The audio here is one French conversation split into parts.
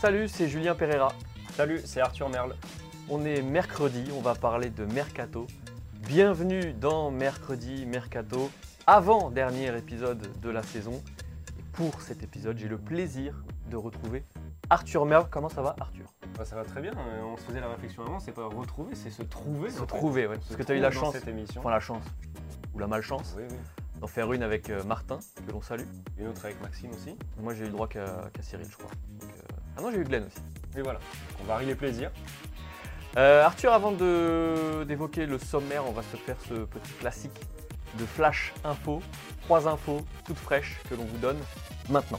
Salut, c'est Julien Pereira. Salut, c'est Arthur Merle. On est mercredi, on va parler de Mercato. Bienvenue dans Mercredi Mercato, avant-dernier épisode de la saison. Et pour cet épisode, j'ai le plaisir de retrouver Arthur Merle. Comment ça va Arthur? Bah, ça va très bien, euh, on se faisait la réflexion avant, c'est pas retrouver, c'est se trouver. Se trouver. Se Parce que tu as eu la chance, cette émission. enfin la chance, ou la malchance, Oui, oui. d'en faire une avec euh, Martin, que l'on salue. Une autre avec Maxime aussi. Moi j'ai eu le droit qu'à qu'à Cyril, je crois. Ah non, j'ai eu Glenn aussi. Et voilà, on varie les plaisirs. Euh, Arthur, avant d'évoquer le sommaire, on va se faire ce petit classique de flash info. Trois infos toutes fraîches que l'on vous donne maintenant.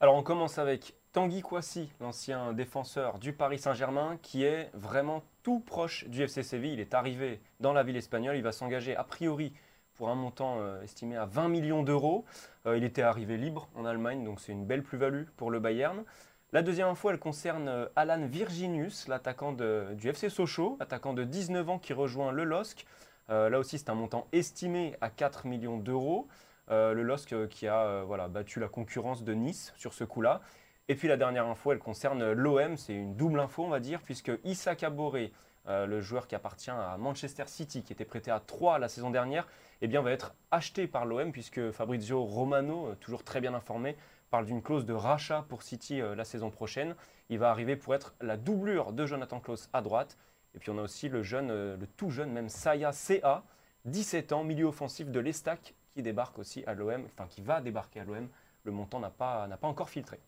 Alors on commence avec Tanguy Kouassi, l'ancien défenseur du Paris Saint-Germain, qui est vraiment tout proche du FC Séville. Il est arrivé dans la ville espagnole, il va s'engager a priori pour un montant euh, estimé à 20 millions d'euros. Euh, il était arrivé libre en Allemagne, donc c'est une belle plus-value pour le Bayern. La deuxième info, elle concerne euh, Alan Virginius, l'attaquant du FC Sochaux, attaquant de 19 ans qui rejoint le LOSC. Euh, là aussi, c'est un montant estimé à 4 millions d'euros. Euh, le LOSC qui a voilà, battu la concurrence de Nice sur ce coup-là. Et puis la dernière info, elle concerne l'OM, c'est une double info on va dire, puisque Issa Kaboré, euh, le joueur qui appartient à Manchester City, qui était prêté à 3 la saison dernière, eh bien, va être acheté par l'OM, puisque Fabrizio Romano, toujours très bien informé, parle d'une clause de rachat pour City euh, la saison prochaine. Il va arriver pour être la doublure de Jonathan Klaus à droite. Et puis on a aussi le jeune, euh, le tout jeune même Saya CA, 17 ans, milieu offensif de l'Estac, qui débarque aussi à l'OM, enfin qui va débarquer à l'OM. Le montant n'a pas, encore filtré.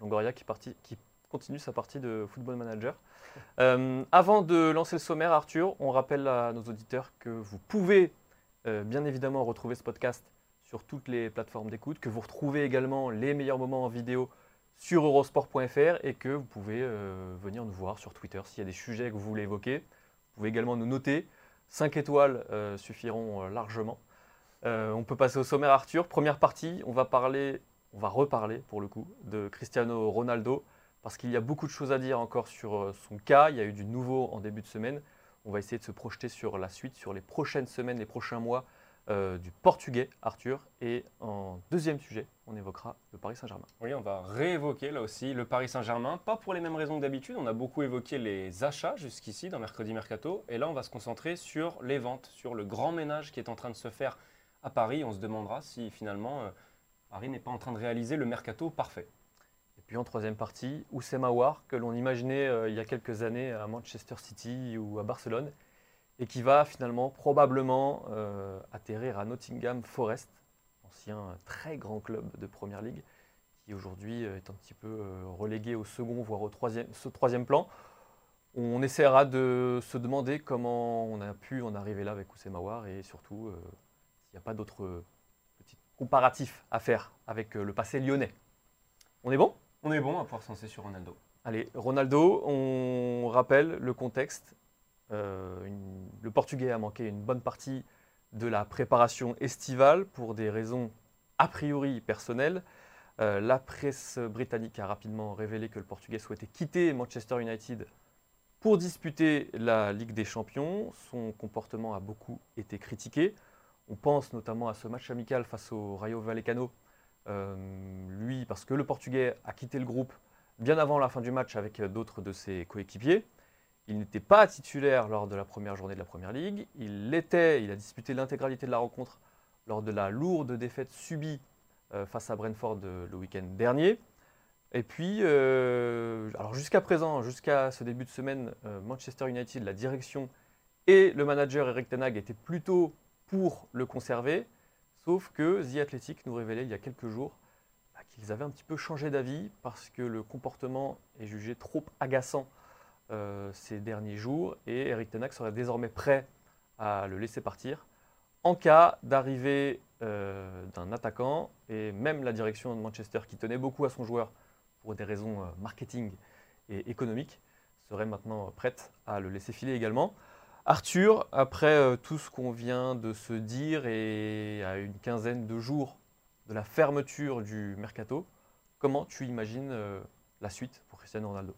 Longoria qui, continue sa partie de Football Manager. Euh, avant de lancer le sommaire, Arthur, on rappelle à nos auditeurs que vous pouvez bien évidemment retrouver ce podcast sur toutes les plateformes d'écoute, que vous retrouvez également les meilleurs moments en vidéo sur eurosport.fr et que vous pouvez euh, venir nous voir sur Twitter s'il y a des sujets que vous voulez évoquer. Vous pouvez également nous noter. 5 étoiles euh, suffiront euh, largement. On peut passer au sommaire Arthur. Première partie, on va parler, on va reparler pour le coup de Cristiano Ronaldo parce qu'il y a beaucoup de choses à dire encore sur son cas. Il y a eu du nouveau en début de semaine. On va essayer de se projeter sur la suite, sur les prochaines semaines, les prochains mois euh, du portugais Arthur. Et en deuxième sujet, on évoquera le Paris Saint-Germain. Oui, on va réévoquer là aussi le Paris Saint-Germain, pas pour les mêmes raisons que d'habitude. On a beaucoup évoqué les achats jusqu'ici dans Mercredi Mercato. Et là, on va se concentrer sur les ventes, sur le grand ménage qui est en train de se faire à Paris. On se demandera si finalement euh, Paris n'est pas en train de réaliser le mercato parfait. Et puis en troisième partie, Oussem Aouar, que l'on imaginait euh, il y a quelques années à Manchester City ou à Barcelone, et qui va finalement probablement euh, atterrir à Nottingham Forest, ancien euh, très grand club de Première Ligue, qui aujourd'hui euh, est un petit peu relégué au second, voire au troisième, ce troisième plan. On essaiera de se demander comment on a pu en arriver là avec Oussem Aouar, et surtout euh, s'il n'y a pas d'autres petits comparatifs à faire avec le passé lyonnais. On est bon? On est bon à pouvoir se lancer sur Ronaldo. Allez, Ronaldo, on rappelle le contexte. Euh, le Portugais a manqué une bonne partie de la préparation estivale pour des raisons a priori personnelles. Euh, la presse britannique a rapidement révélé que le Portugais souhaitait quitter Manchester United pour disputer la Ligue des Champions. Son comportement a beaucoup été critiqué. On pense notamment à ce match amical face au Rayo Vallecano. Euh, lui, parce que le Portugais a quitté le groupe bien avant la fin du match avec d'autres de ses coéquipiers. Il n'était pas titulaire lors de la première journée de la Première Ligue. Il l'était, il a disputé l'intégralité de la rencontre lors de la lourde défaite subie euh, face à Brentford euh, le week-end dernier. Et puis, euh, alors jusqu'à présent, jusqu'à ce début de semaine, Manchester United, la direction et le manager Eric Ten Hag étaient plutôt pour le conserver, sauf que The Athletic nous révélait il y a quelques jours bah, qu'ils avaient un petit peu changé d'avis parce que le comportement est jugé trop agaçant ces derniers jours et Eric Ten Hag serait désormais prêt à le laisser partir. en cas d'arrivée euh, d'un attaquant, et même la direction de Manchester, qui tenait beaucoup à son joueur pour des raisons euh, marketing et économiques, serait maintenant prête à le laisser filer également. Arthur, après euh, tout ce qu'on vient de se dire et à une quinzaine de jours de la fermeture du mercato, comment tu imagines la suite pour Cristiano Ronaldo?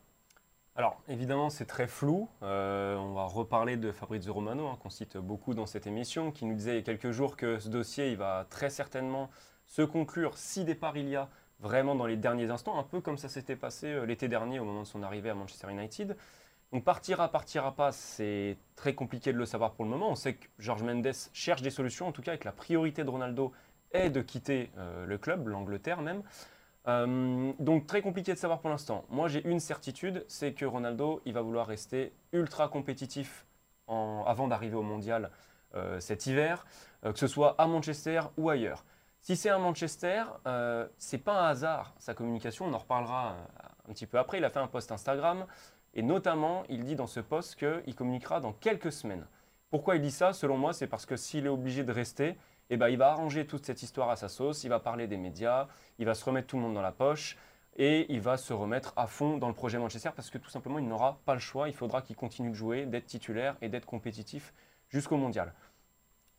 Alors évidemment c'est très flou. Euh, on va reparler de Fabrizio Romano, hein, qu'on cite beaucoup dans cette émission, qui nous disait il y a quelques jours que ce dossier il va très certainement se conclure si départ il y a vraiment dans les derniers instants, un peu comme ça s'était passé euh, l'été dernier au moment de son arrivée à Manchester United. Donc partira, partira pas, c'est très compliqué de le savoir pour le moment. On sait que George Mendes cherche des solutions, en tout cas avec la priorité de Ronaldo est de quitter euh, le club, l'Angleterre même. Euh, donc très compliqué de savoir pour l'instant. Moi j'ai une certitude, c'est que Ronaldo, il va vouloir rester ultra compétitif avant d'arriver au mondial euh, cet hiver, euh, que ce soit à Manchester ou ailleurs. Si c'est à Manchester, c'est pas un hasard sa communication, on en reparlera un petit peu après. Il a fait un post Instagram et notamment il dit dans ce post qu'il communiquera dans quelques semaines. Pourquoi il dit ça? Selon moi, c'est parce que s'il est obligé de rester, eh ben, il va arranger toute cette histoire à sa sauce, il va parler des médias, il va se remettre tout le monde dans la poche et il va se remettre à fond dans le projet Manchester parce que tout simplement il n'aura pas le choix, il faudra qu'il continue de jouer, d'être titulaire et d'être compétitif jusqu'au mondial.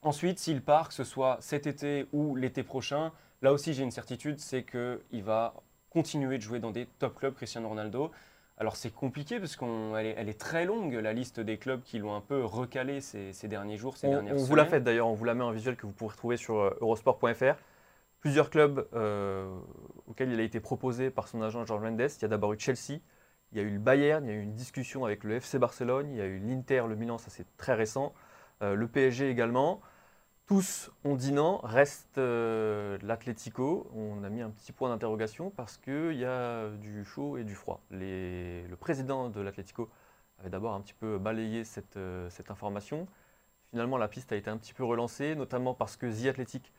Ensuite, s'il part, que ce soit cet été ou l'été prochain, là aussi j'ai une certitude, c'est qu'il va continuer de jouer dans des top clubs Cristiano Ronaldo. Alors c'est compliqué parce qu'elle est, elle est, très longue, la liste des clubs qui l'ont un peu recalé ces, derniers jours, ces on, dernières on semaines. vous l'a fait d'ailleurs, on vous la met en visuel que vous pourrez retrouver sur euh, eurosport.fr. Plusieurs clubs euh, auxquels il a été proposé par son agent George Mendes. Il y a d'abord eu Chelsea, il y a eu le Bayern, il y a eu une discussion avec le FC Barcelone, il y a eu l'Inter, le Milan, ça c'est très récent, euh, le PSG également. Tous ont dit non, reste euh, l'Atlético. On a mis un petit point d'interrogation parce qu'il y a du chaud et du froid. le président de l'Atlético avait d'abord un petit peu balayé euh, cette, information. Finalement, la piste a été un petit peu relancée, notamment parce que The Athletic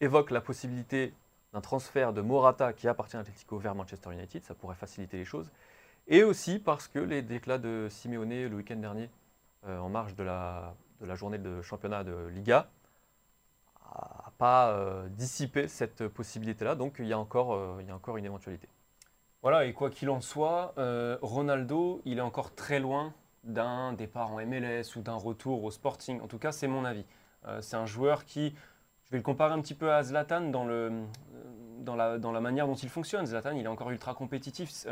évoque la possibilité d'un transfert de Morata qui appartient à l'Atlético vers Manchester United. Ça pourrait faciliter les choses. Et aussi parce que les déclats de Simeone le week-end dernier, euh, en marge de la journée de championnat de Liga, pas euh, dissipé cette possibilité-là. Donc il y, a encore, euh, il y a encore une éventualité. Voilà, et quoi qu'il en soit, euh, Ronaldo, il est encore très loin d'un départ en MLS ou d'un retour au Sporting. En tout cas, c'est mon avis. c'est un joueur qui, je vais le comparer un petit peu à Zlatan dans, le, dans, la, dans la manière dont il fonctionne. Zlatan, il est encore ultra compétitif,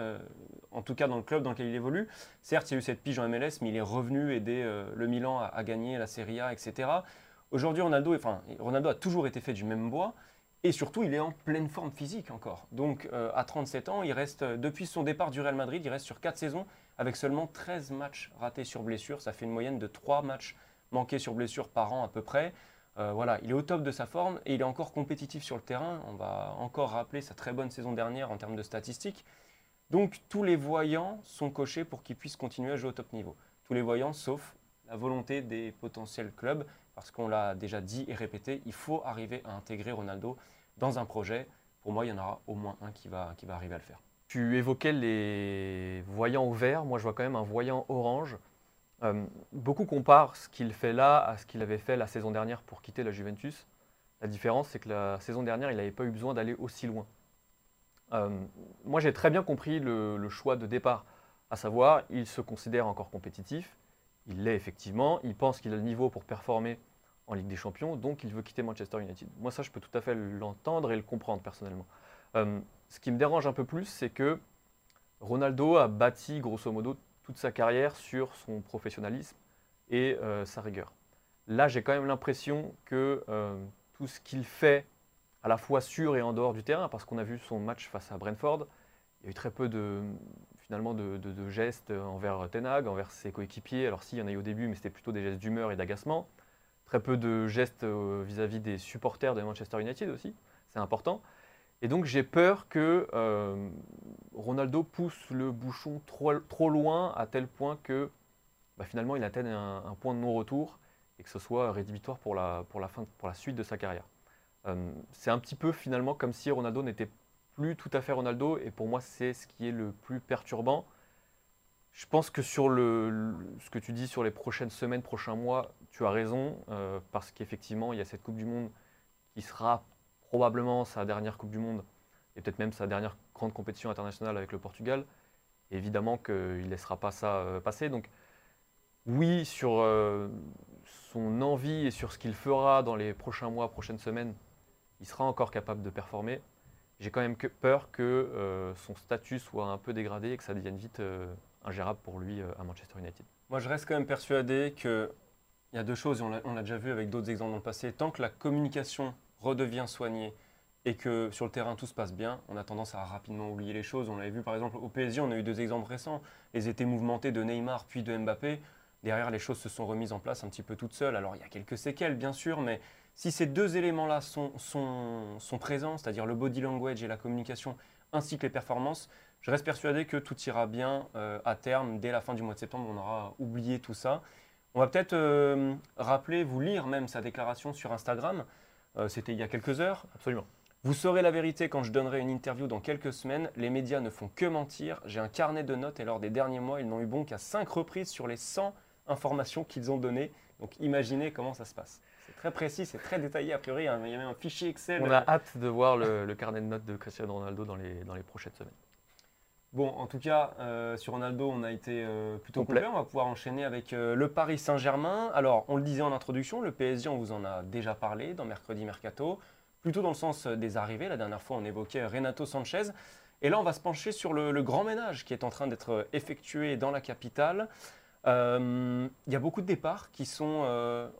en tout cas dans le club dans lequel il évolue. Certes, il y a eu cette pige en MLS, mais il est revenu aider le Milan à, gagner la Serie A, etc. Aujourd'hui, Ronaldo, enfin, Ronaldo a toujours été fait du même bois. Et surtout, il est en pleine forme physique encore. Donc, euh, à 37 ans, il reste, euh, depuis son départ du Real Madrid, il reste sur 4 saisons avec seulement 13 matchs ratés sur blessure. Ça fait une moyenne de 3 matchs manqués sur blessure par an à peu près. Euh, voilà, il est au top de sa forme et il est encore compétitif sur le terrain. On va encore rappeler sa très bonne saison dernière en termes de statistiques. Donc, tous les voyants sont cochés pour qu'il puisse continuer à jouer au top niveau. Tous les voyants, sauf la volonté des potentiels clubs parce qu'on l'a déjà dit et répété, il faut arriver à intégrer Ronaldo dans un projet. Pour moi, il y en aura au moins un qui va, qui va arriver à le faire. Tu évoquais les voyants au vert, moi je vois quand même un voyant orange. Euh, beaucoup comparent ce qu'il fait là à ce qu'il avait fait la saison dernière pour quitter la Juventus. La différence, c'est que la saison dernière, il n'avait pas eu besoin d'aller aussi loin. Euh, moi, j'ai très bien compris le, choix de départ, à savoir, il se considère encore compétitif, il l'est effectivement, il pense qu'il a le niveau pour performer en Ligue des Champions, donc il veut quitter Manchester United. Moi, ça, je peux tout à fait l'entendre et le comprendre personnellement. Euh, ce qui me dérange un peu plus, c'est que Ronaldo a bâti grosso modo toute sa carrière sur son professionnalisme et euh, sa rigueur. Là, j'ai quand même l'impression que euh, tout ce qu'il fait, à la fois sur et en dehors du terrain, parce qu'on a vu son match face à Brentford, il y a eu très peu de, finalement de, de gestes envers Tenag, envers ses coéquipiers. Alors si, il y en a eu au début, mais c'était plutôt des gestes d'humeur et d'agacement très peu de gestes euh, vis-à-vis des supporters de Manchester United aussi, c'est important. Et donc j'ai peur que euh, Ronaldo pousse le bouchon trop, trop, loin à tel point que bah, finalement il atteigne un, point de non-retour et que ce soit rédhibitoire pour la, pour la, fin, pour la suite de sa carrière. Euh, c'est un petit peu finalement comme si Ronaldo n'était plus tout à fait Ronaldo et pour moi c'est ce qui est le plus perturbant. Je pense que sur le, ce que tu dis sur les prochaines semaines, prochains mois, tu as raison, euh, parce qu'effectivement, il y a cette Coupe du Monde qui sera probablement sa dernière Coupe du Monde, et peut-être même sa dernière grande compétition internationale avec le Portugal. Évidemment qu'il ne laissera pas ça euh, passer. Donc oui, sur euh, son envie et sur ce qu'il fera dans les prochains mois, prochaines semaines, il sera encore capable de performer. J'ai quand même que- peur que son statut soit un peu dégradé et que ça devienne vite ingérable pour lui à Manchester United. Moi, je reste quand même persuadé qu'il y a deux choses, on l'a déjà vu avec d'autres exemples dans le passé. Tant que la communication redevient soignée et que sur le terrain tout se passe bien, on a tendance à rapidement oublier les choses. On l'avait vu par exemple au PSG, on a eu deux exemples récents. Les étés mouvementés de Neymar puis de Mbappé. Derrière, les choses se sont remises en place un petit peu toutes seules. Alors, il y a quelques séquelles, bien sûr, mais si ces deux éléments-là sont présents, c'est-à-dire le body language et la communication, ainsi que les performances, je reste persuadé que tout ira bien euh, à terme. Dès la fin du mois de septembre, on aura oublié tout ça. On va peut-être euh, rappeler, vous lire même sa déclaration sur Instagram. Euh, C'était il y a quelques heures. Absolument. Vous saurez la vérité quand je donnerai une interview dans quelques semaines. Les médias ne font que mentir. J'ai un carnet de notes et lors des derniers mois, ils n'ont eu bon qu'à 5 reprises sur les 100 informations qu'ils ont données. Donc imaginez comment ça se passe. C'est très précis, c'est très détaillé. A priori, il y a même un fichier Excel. On a hâte de voir le, le carnet de notes de Cristiano Ronaldo dans les, dans les prochaines semaines. Bon, en tout cas, euh, sur Ronaldo, on a été euh, plutôt Complet. complet. On va pouvoir enchaîner avec euh, le Paris Saint-Germain. Alors, on le disait en introduction, le PSG, on vous en a déjà parlé dans Mercredi Mercato, plutôt dans le sens des arrivées. La dernière fois, on évoquait Renato Sanchez. Et là, on va se pencher sur le, le grand ménage qui est en train d'être effectué dans la capitale. Il y a beaucoup de départs qui sont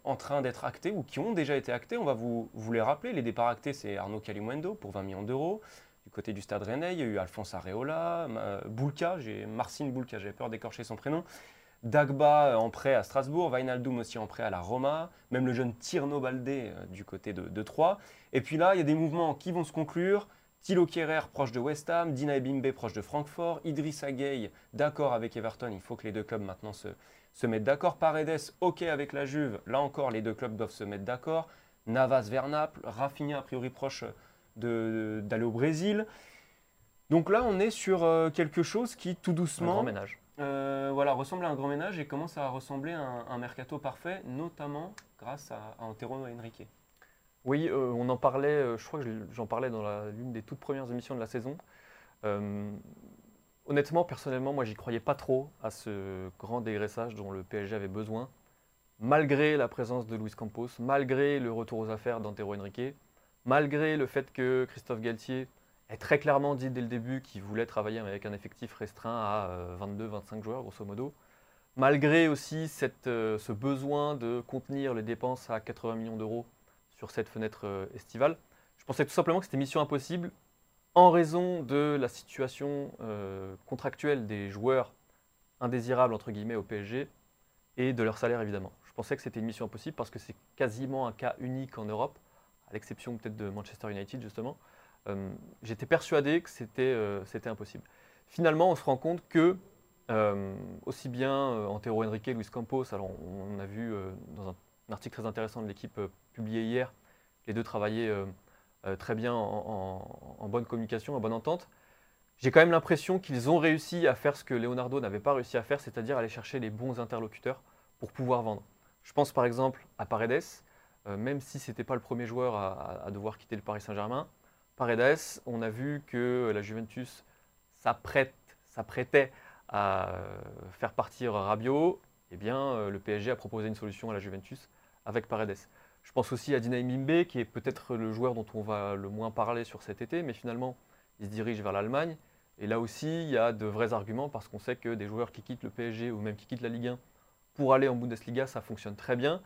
en train d'être actés ou qui ont déjà été actés. On va vous, vous les rappeler. Les départs actés, c'est Arnaud Calimundo pour 20 millions d'euros. Du côté du Stade Rennais, il y a eu Alphonse Areola, Boulka, j'ai Marcin Boulka, j'avais peur d'écorcher son prénom. Dagba euh, en prêt à Strasbourg, Wijnaldum aussi en prêt à la Roma, même le jeune Tierno Baldé euh, du côté de, Troyes. Et puis là, il y a des mouvements qui vont se conclure. Thilo Kehrer proche de West Ham, Dina Ebimbe proche de Francfort, Idrissa Gueye d'accord avec Everton, il faut que les deux clubs maintenant se, mettent d'accord. Paredes ok avec la Juve, là encore les deux clubs doivent se mettre d'accord. Navas vers Naples, Rafinha a priori proche d'aller au Brésil. Donc là on est sur euh, quelque chose qui tout Un doucement grand ménage. euh, voilà, ressemble à un grand ménage et commence à ressembler à un, un mercato parfait, notamment grâce à, à Antero Henrique. Oui, euh, on en parlait, euh, je crois que je- j'en parlais dans la- l'une des toutes premières émissions de la saison. Honnêtement, personnellement, moi, j'y croyais pas trop à ce grand dégraissage dont le PSG avait besoin, malgré la présence de Luis Campos, malgré le retour aux affaires d'Antero Henrique, malgré le fait que Christophe Galtier ait très clairement dit dès le début qu'il voulait travailler avec un effectif restreint à 22-25 joueurs, grosso modo. Malgré aussi euh, ce besoin de contenir les dépenses à 80 millions d'euros sur cette fenêtre euh, estivale. Je pensais tout simplement que c'était mission impossible en raison de la situation euh, contractuelle des joueurs indésirables au PSG et de leur salaire évidemment. Je pensais que c'était une mission impossible parce que c'est quasiment un cas unique en Europe, à l'exception peut-être de Manchester United justement. Euh, J'étais persuadé que c'était euh, c'était impossible. Finalement, on se rend compte que euh, aussi bien Antero Henrique, Luis Campos, alors on, a vu dans un, article très intéressant de l'équipe publié hier, les deux travaillaient très bien en, en- bonne communication, en bonne entente. J'ai quand même l'impression qu'ils ont réussi à faire ce que Leonardo n'avait pas réussi à faire, c'est-à-dire aller chercher les bons interlocuteurs pour pouvoir vendre. Je pense par exemple à Paredes, même si ce n'était pas le premier joueur à, devoir quitter le Paris Saint-Germain. Paredes, on a vu que la Juventus s'apprêtait à euh, faire partir Rabiot. Eh bien, euh, le PSG a proposé une solution à la Juventus avec Paredes. Je pense aussi à Dinaï Mimbe, qui est peut-être le joueur dont on va le moins parler sur cet été, mais finalement, il se dirige vers l'Allemagne. Et là aussi, il y a de vrais arguments parce qu'on sait que des joueurs qui quittent le PSG ou même qui quittent la Ligue 1 pour aller en Bundesliga, ça fonctionne très bien.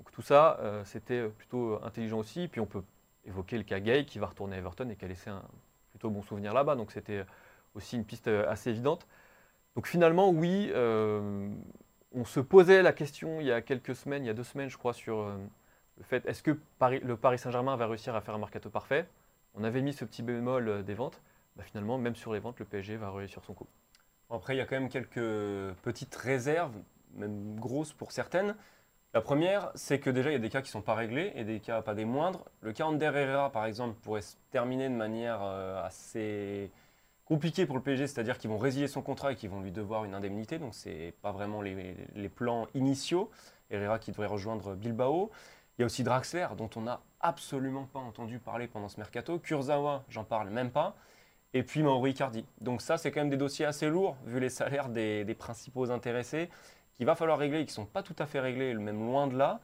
Donc tout ça, euh, c'était plutôt intelligent aussi. Puis on peut évoquer le cas Gay qui va retourner à Everton et qui a laissé un plutôt bon souvenir là-bas. Donc c'était aussi une piste euh, assez évidente. Donc finalement, oui, euh, on se posait la question il y a quelques semaines, il y a deux semaines, je crois, sur euh, le fait est-ce que le Paris Saint-Germain va réussir à faire un mercato parfait? On avait mis ce petit bémol euh, des ventes. Bah, finalement, même sur les ventes, le PSG va réussir son coup. Après, il y a quand même quelques petites réserves, même grosses pour certaines. La première, c'est que déjà, il y a des cas qui ne sont pas réglés et des cas pas des moindres. Le cas Ander Herrera, par exemple, pourrait se terminer de manière euh, assez compliqué pour le PSG, c'est-à-dire qu'ils vont résilier son contrat et qu'ils vont lui devoir une indemnité, donc ce n'est pas vraiment les, plans initiaux. Herrera qui devrait rejoindre Bilbao. Il y a aussi Draxler, dont on n'a absolument pas entendu parler pendant ce mercato. Kurzawa, j'en parle même pas. Et puis Mauro Icardi. Donc ça, c'est quand même des dossiers assez lourds, vu les salaires des principaux intéressés, qu'il va falloir régler et qui ne sont pas tout à fait réglés, même loin de là.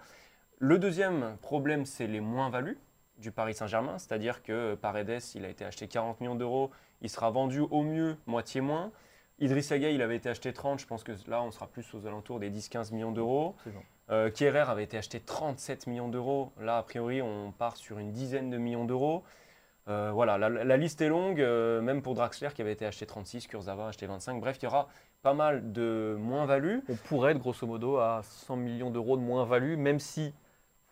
Le deuxième problème, c'est les moins-values du Paris Saint-Germain, c'est-à-dire que Paredes, il a été acheté 40 millions d'euros, il sera vendu au mieux moitié moins. Idriss Gueye, il avait été acheté 30, je pense que là, on sera plus aux alentours des 10-15 millions d'euros. Euh, Kierer avait été acheté 37 millions d'euros. Là, a priori, on part sur une dizaine de millions d'euros. Euh, voilà, la, liste est longue, euh, même pour Draxler qui avait été acheté 36, Kurzawa acheté 25. Bref, il y aura pas mal de moins-value. On pourrait être grosso modo à 100 millions d'euros de moins-value, même si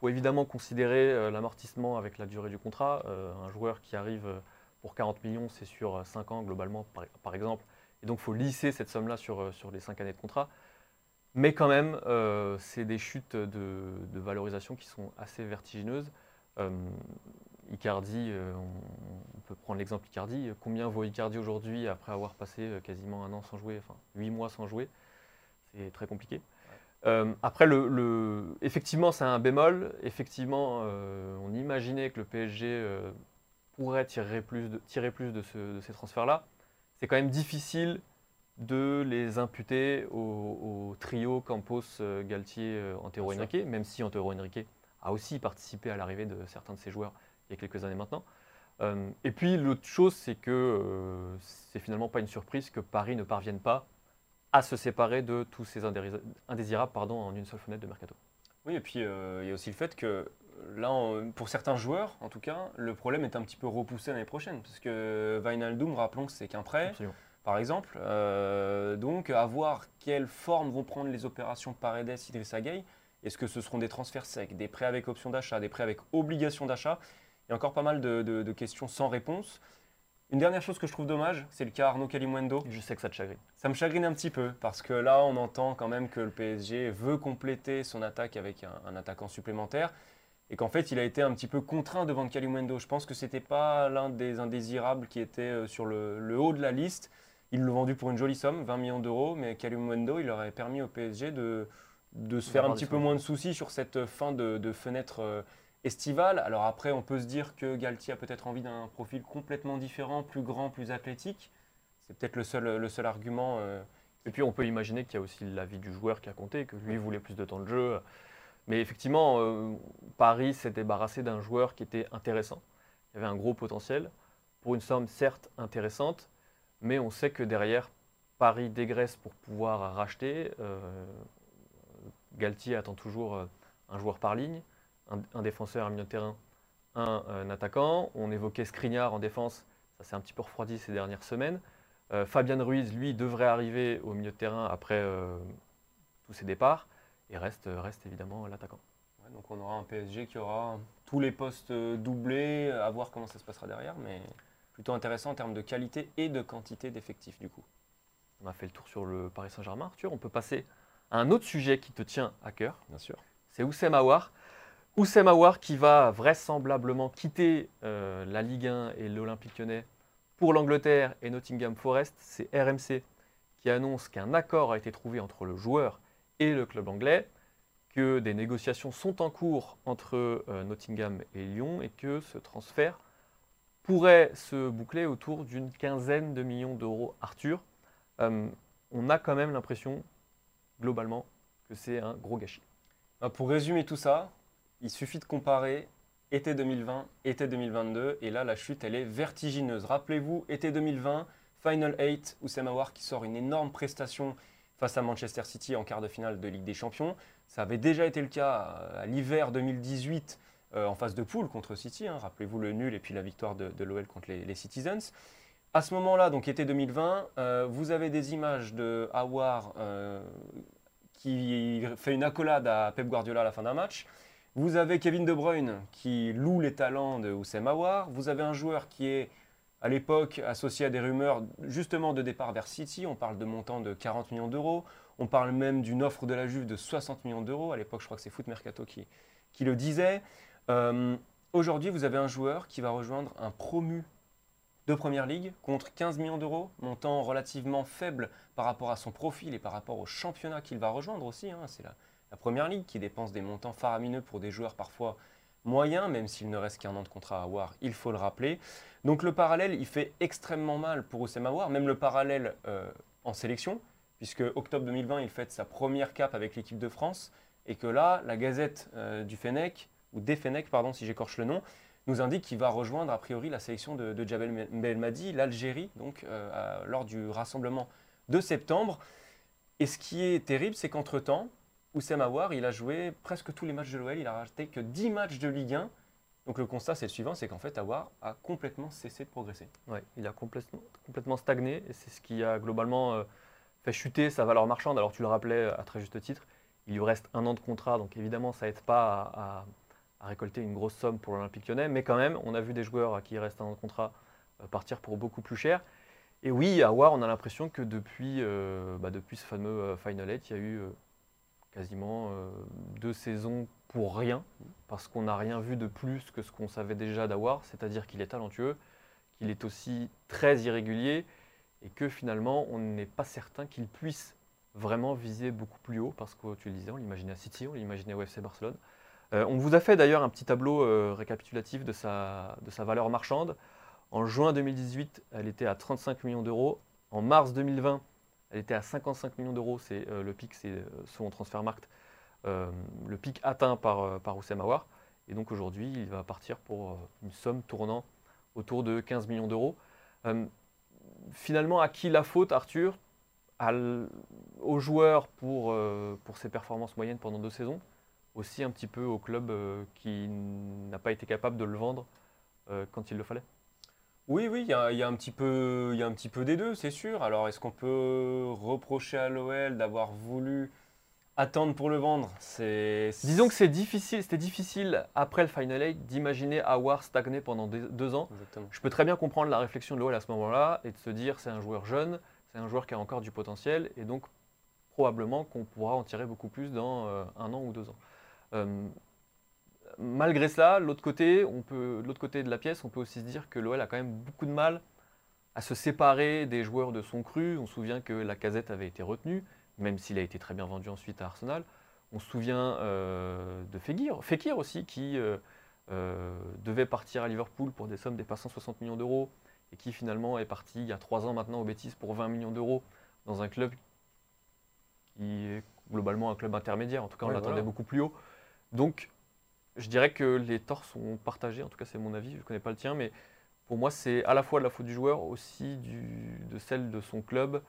faut évidemment considérer euh, l'amortissement avec la durée du contrat. un joueur qui arrive pour 40 millions, c'est sur 5 ans globalement, par, exemple. Et donc, il faut lisser cette somme-là sur, sur les 5 années de contrat. Mais quand même, c'est des chutes de, valorisation qui sont assez vertigineuses. Icardi, euh, on, peut prendre l'exemple Icardi. Combien vaut Icardi aujourd'hui après avoir passé euh, quasiment un an sans jouer, enfin huit mois sans jouer? C'est très compliqué. Euh, après, le, effectivement, c'est un bémol. Effectivement, on imaginait que le PSG pourrait tirer plus de, tirer plus de, ces transferts-là. C'est quand même difficile de les imputer au, trio Campos, Galtier, Antero Henrique, même si Antero Henrique a aussi participé à l'arrivée de certains de ces joueurs il y a quelques années maintenant. Euh, et puis l'autre chose, c'est que euh, c'est finalement pas une surprise que Paris ne parvienne pas à se séparer de tous ces indésirables pardon, en une seule fenêtre de mercato. Oui, et puis euh, il y a aussi le fait que là, pour certains joueurs, en tout cas, le problème est un petit peu repoussé l'année prochaine, parce que Wijnaldum, rappelons que c'est qu'un prêt, par exemple. donc, à voir quelle forme vont prendre les opérations Paredes, Idrissa Gueye. Est-ce que ce seront des transferts secs, des prêts avec option d'achat, des prêts avec obligation d'achat? Il y a encore pas mal de, questions sans réponse. Une dernière chose que je trouve dommage, c'est le cas Arnaud Calimundo. Je sais que ça te chagrine. Ça me chagrine un petit peu, parce que là, on entend quand même que le PSG veut compléter son attaque avec un, attaquant supplémentaire, et qu'en fait, il a été un petit peu contraint devant Calimundo. Je pense que ce n'était pas l'un des indésirables qui était euh, sur le, haut de la liste. Il l'a vendu pour une jolie somme, 20 millions d'euros, mais Calimundo, il aurait permis au PSG de, de se faire un petit peu moins de soucis sur cette fin de, de fenêtre euh, estivale. Alors après, on peut se dire que Galtier a peut-être envie d'un profil complètement différent, plus grand, plus athlétique. C'est peut-être le seul, le seul argument. Euh. Et puis on peut imaginer qu'il y a aussi l'avis du joueur qui a compté, que lui voulait plus de temps de jeu. Mais effectivement, euh, Paris s'est débarrassé d'un joueur qui était intéressant. Il y avait un gros potentiel, pour une somme certes intéressante, mais on sait que derrière, Paris dégraisse pour pouvoir racheter. Euh, Galtier attend toujours un joueur par ligne un, défenseur, un milieu de terrain, un, attaquant. On évoquait Skriniar en défense, ça s'est un petit peu refroidi ces dernières semaines. Euh, Fabian Ruiz, lui, devrait arriver au milieu de terrain après euh, tous ses départs et reste, reste évidemment l'attaquant. donc on aura un PSG qui aura tous les postes doublés, à voir comment ça se passera derrière, mais plutôt intéressant en termes de qualité et de quantité d'effectifs du coup. On a fait le tour sur le Paris Saint-Germain, Arthur. On peut passer à un autre sujet qui te tient à cœur. Bien sûr. C'est Oussem Aouar. Oussem Aouar qui va vraisemblablement quitter euh, la Ligue 1 et l'Olympique lyonnais pour l'Angleterre et Nottingham Forest. C'est RMC qui annonce qu'un accord a été trouvé entre le joueur et le club anglais, que des négociations sont en cours entre euh, Nottingham et Lyon et que ce transfert pourrait se boucler autour d'une quinzaine de millions d'euros. Arthur, euh, on a quand même l'impression, globalement, que c'est un gros gâchis. Bah, pour résumer tout ça, il suffit de comparer été 2020, été 2022, et là la chute elle est vertigineuse. Rappelez-vous, été 2020, Final 8, Oussem Aouar qui sort une énorme prestation face à Manchester City en quart de finale de Ligue des Champions. Ça avait déjà été le cas à l'hiver 2018 euh, en phase de poule contre City. Hein. Rappelez-vous le nul et puis la victoire de, l'OL contre les, Citizens. À ce moment-là, donc été 2020, euh, vous avez des images de Aouar euh, qui fait une accolade à Pep Guardiola à la fin d'un match. Vous avez Kevin De Bruyne qui loue les talents de Oussem Aouar. Vous avez un joueur qui est à l'époque associé à des rumeurs justement de départ vers City. On parle de montant de 40 millions d'euros. On parle même d'une offre de la Juve de 60 millions d'euros. À l'époque, je crois que c'est Foot Mercato qui, le disait. Euh, aujourd'hui, vous avez un joueur qui va rejoindre un promu de Première Ligue contre 15 millions d'euros, montant relativement faible par rapport à son profil et par rapport au championnat qu'il va rejoindre aussi. hein. C'est la Première Ligue qui dépense des montants faramineux pour des joueurs parfois moyens, même s'il ne reste qu'un an de contrat à avoir, il faut le rappeler. Donc le parallèle, il fait extrêmement mal pour Oussem Aouar, même le parallèle euh, en sélection, puisque octobre 2020, il fête sa première cape avec l'équipe de France, et que là, la gazette euh, du Fennec, ou des Fennec, pardon, si j'écorche le nom, nous indique qu'il va rejoindre a priori la sélection de, de Jabel Belmadi, l'Algérie, donc euh, lors du rassemblement de septembre. Et ce qui est terrible, c'est qu'entre-temps, Oussem Aouar, il a joué presque tous les matchs de l'OL, il a raté que 10 matchs de Ligue 1. Donc le constat, c'est le suivant, c'est qu'en fait, Aouar a complètement cessé de progresser. Ouais, il a complètement, stagné et c'est ce qui a globalement euh, fait chuter sa valeur marchande. Alors tu le rappelais à très juste titre, il lui reste un an de contrat, donc évidemment ça aide pas à, récolter une grosse somme pour l'Olympique lyonnais, mais quand même on a vu des joueurs à qui il reste un an de contrat euh, partir pour beaucoup plus cher. Et oui, War, on a l'impression que depuis, euh, bah, depuis ce fameux Final 8, il y a eu quasiment euh, deux saisons pour rien, parce qu'on n'a rien vu de plus que ce qu'on savait déjà d'Awar, c'est-à-dire qu'il est talentueux, qu'il est aussi très irrégulier, et que finalement, on n'est pas certain qu'il puisse vraiment viser beaucoup plus haut, parce que tu le disais, on l'imaginait à City, on l'imaginait au FC Barcelone. Euh, on vous a fait d'ailleurs un petit tableau euh, récapitulatif de sa, de sa valeur marchande. En juin 2018, elle était à 35 millions d'euros. En mars 2020, elle était à 55 millions d'euros. C'est euh, le pic, c'est euh, selon Transfermarkt, euh, le pic atteint par, par Oussem Aouar. Et donc aujourd'hui, il va partir pour une somme tournant autour de 15 millions d'euros. Finalement, à qui la faute, Arthur? Aux joueurs pour, ses performances moyennes pendant deux saisons, aussi un petit peu au club qui n'a pas été capable de le vendre quand il le fallait? Oui, oui, il y a, il y a un petit peu, il y a un petit peu des deux, c'est sûr. Alors, est-ce qu'on peut reprocher à l'OL d'avoir voulu attendre pour le vendre? C'est Disons que c'est difficile, c'était difficile après le Final Eight d'imaginer Awar stagner pendant deux, deux ans. Exactement. Je peux très bien comprendre la réflexion de l'OL à ce moment-là et de se dire c'est un joueur jeune, c'est un joueur qui a encore du potentiel et donc probablement qu'on pourra en tirer beaucoup plus dans euh, un an ou deux ans. Euh, malgré cela, l'autre côté, on peut, de l'autre côté de la pièce, on peut aussi se dire que l'OL a quand même beaucoup de mal à se séparer des joueurs de son cru. On se souvient que la casette avait été retenue, même s'il a été très bien vendu ensuite à Arsenal. On se souvient euh, de Fekir, Fekir aussi, qui euh, euh, devait partir à Liverpool pour des sommes dépassant 60 millions d'euros et qui finalement est parti il y a trois ans maintenant au Betis pour 20 millions d'euros dans un club qui est globalement un club intermédiaire. En tout cas, on Ouais, l'attendait voilà. beaucoup plus haut. Donc, je dirais que les torts sont partagés. En tout cas, c'est mon avis. Je ne connais pas le tien, mais pour moi, c'est à la fois la faute du joueur, aussi de celle de son club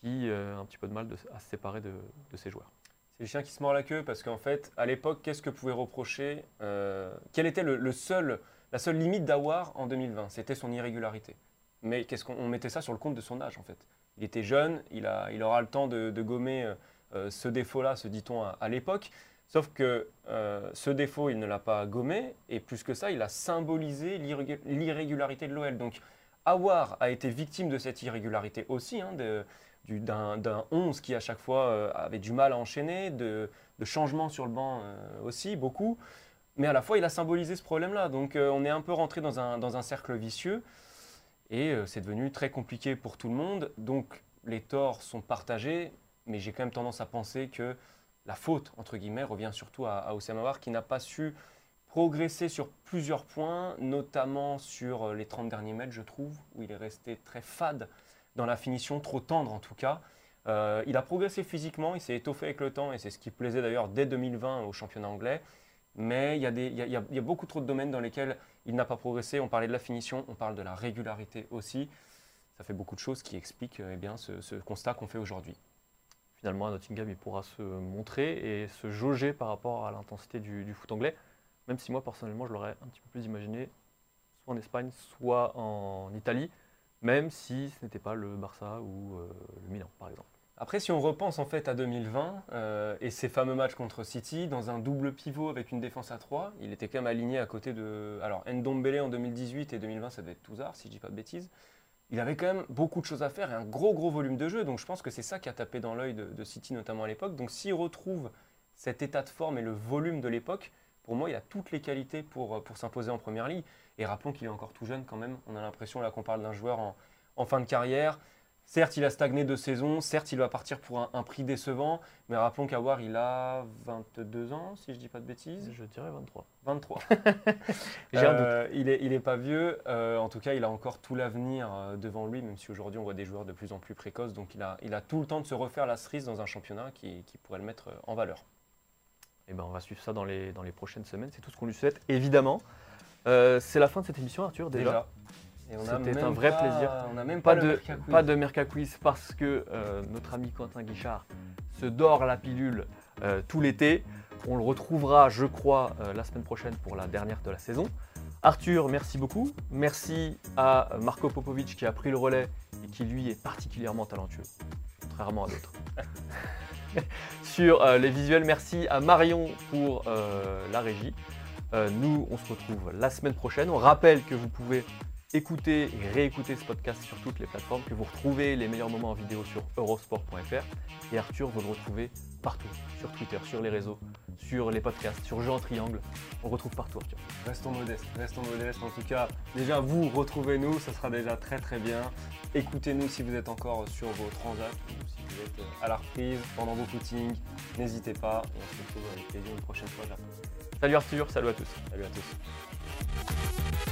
qui euh, a un petit peu de mal à se séparer de, ses joueurs. C'est le chien qui se mord la queue parce qu'en fait, à l'époque, qu'est-ce que pouvait reprocher euh, Quelle était le, seul, la seule limite d'Awar en 2020 C'était son irrégularité. Mais qu'est-ce qu'on on mettait ça sur le compte de son âge en fait Il était jeune, il, a, il aura le temps de, gommer euh, ce défaut-là, se dit-on à l'époque. Sauf que euh, ce défaut, il ne l'a pas gommé, et plus que ça, il a symbolisé l'irrégu- l'irrégularité de l'OL. Donc, Awar a été victime de cette irrégularité aussi, hein, d'un d'un 11 qui à chaque fois euh, avait du mal à enchaîner, de, changements sur le banc euh, aussi, beaucoup. Mais à la fois, il a symbolisé ce problème-là. Donc on est un peu rentré dans un, cercle vicieux et c'est devenu très compliqué pour tout le monde. Donc les torts sont partagés, mais j'ai quand même tendance à penser que la faute, entre guillemets, revient surtout à, à Oussem Aouar qui n'a pas su progresser sur plusieurs points, notamment sur euh, les 30 derniers mètres, je trouve, où il est resté très fade dans la finition, trop tendre en tout cas. Euh, il a progressé physiquement, il s'est étoffé avec le temps, et c'est ce qui plaisait d'ailleurs dès 2020 au championnat anglais. Mais il y, a beaucoup trop de domaines dans lesquels il n'a pas progressé. On parlait de la finition, on parle de la régularité aussi. Ça fait beaucoup de choses qui expliquent eh ce constat qu'on fait aujourd'hui. Finalement, à Nottingham, il pourra se montrer et se jauger par rapport à l'intensité du, foot anglais, même si moi, personnellement, je l'aurais un petit peu plus imaginé soit en Espagne, soit en Italie, même si ce n'était pas le Barça ou euh, le Milan, par exemple. Après, si on repense en fait à 2020 euh, et ces fameux matchs contre City, dans un double pivot avec une défense à 3, il était quand même aligné à côté de. Alors, Ndombele en 2018 et 2020, ça devait être Touzard, si je dis pas de bêtises. Il avait quand même beaucoup de choses à faire et un gros, gros volume de jeu. Donc, je pense que c'est ça qui a tapé dans l'œil de, City, notamment à l'époque. Donc, s'il retrouve cet état de forme et le volume de l'époque, Pour moi, il a toutes les qualités pour, pour s'imposer en première ligue. Et rappelons qu'il est encore tout jeune quand même. On a l'impression là qu'on parle d'un joueur en fin de carrière. Certes, il a stagné deux saisons, certes, il va partir pour un, prix décevant, mais rappelons qu'Awar, il a 22 ans, si je ne dis pas de bêtises. Je dirais 23. 23. J'ai un Euh, il n'est il est pas vieux, euh, en tout cas, il a encore tout l'avenir euh, devant lui, même si aujourd'hui, on voit des joueurs de plus en plus précoces, donc il a, il a tout le temps de se refaire la cerise dans un championnat qui, qui pourrait le mettre euh, en valeur. Eh ben, on va suivre ça dans les, dans les prochaines semaines. C'est tout ce qu'on lui souhaite, évidemment. Euh, c'est la fin de cette émission, Arthur, déjà. C'était un vrai pas- plaisir. On n'a même Pas pas, de, Merca Quiz. pas de Merca Quiz parce que euh, notre ami Quentin Guichard se dort la pilule euh, tout l'été. On le retrouvera, je crois, euh, la semaine prochaine pour la dernière de la saison. Arthur, merci beaucoup. Merci à Marco Popovic qui a pris le relais et qui lui est particulièrement talentueux, contrairement à d'autres. Sur les visuels, merci à Marion pour la régie. Nous, on se retrouve la semaine prochaine. On rappelle que vous pouvez écouter et réécouter ce podcast sur toutes les plateformes, que vous retrouvez les meilleurs moments en vidéo sur eurosport.fr. Et Arthur, vous le retrouvez partout, sur Twitter, sur les réseaux, sur les podcasts, sur Jeux en Triangle. On le retrouve partout, Arthur. Restons modestes, restons modestes. En tout cas, déjà vous, retrouvez-nous, ça sera déjà très très bien. Écoutez-nous si vous êtes encore sur vos transats ou si vous êtes à la reprise pendant vos footings. N'hésitez pas et on se retrouve avec plaisir une prochaine fois. Salut Arthur, salut à tous. Salut à tous.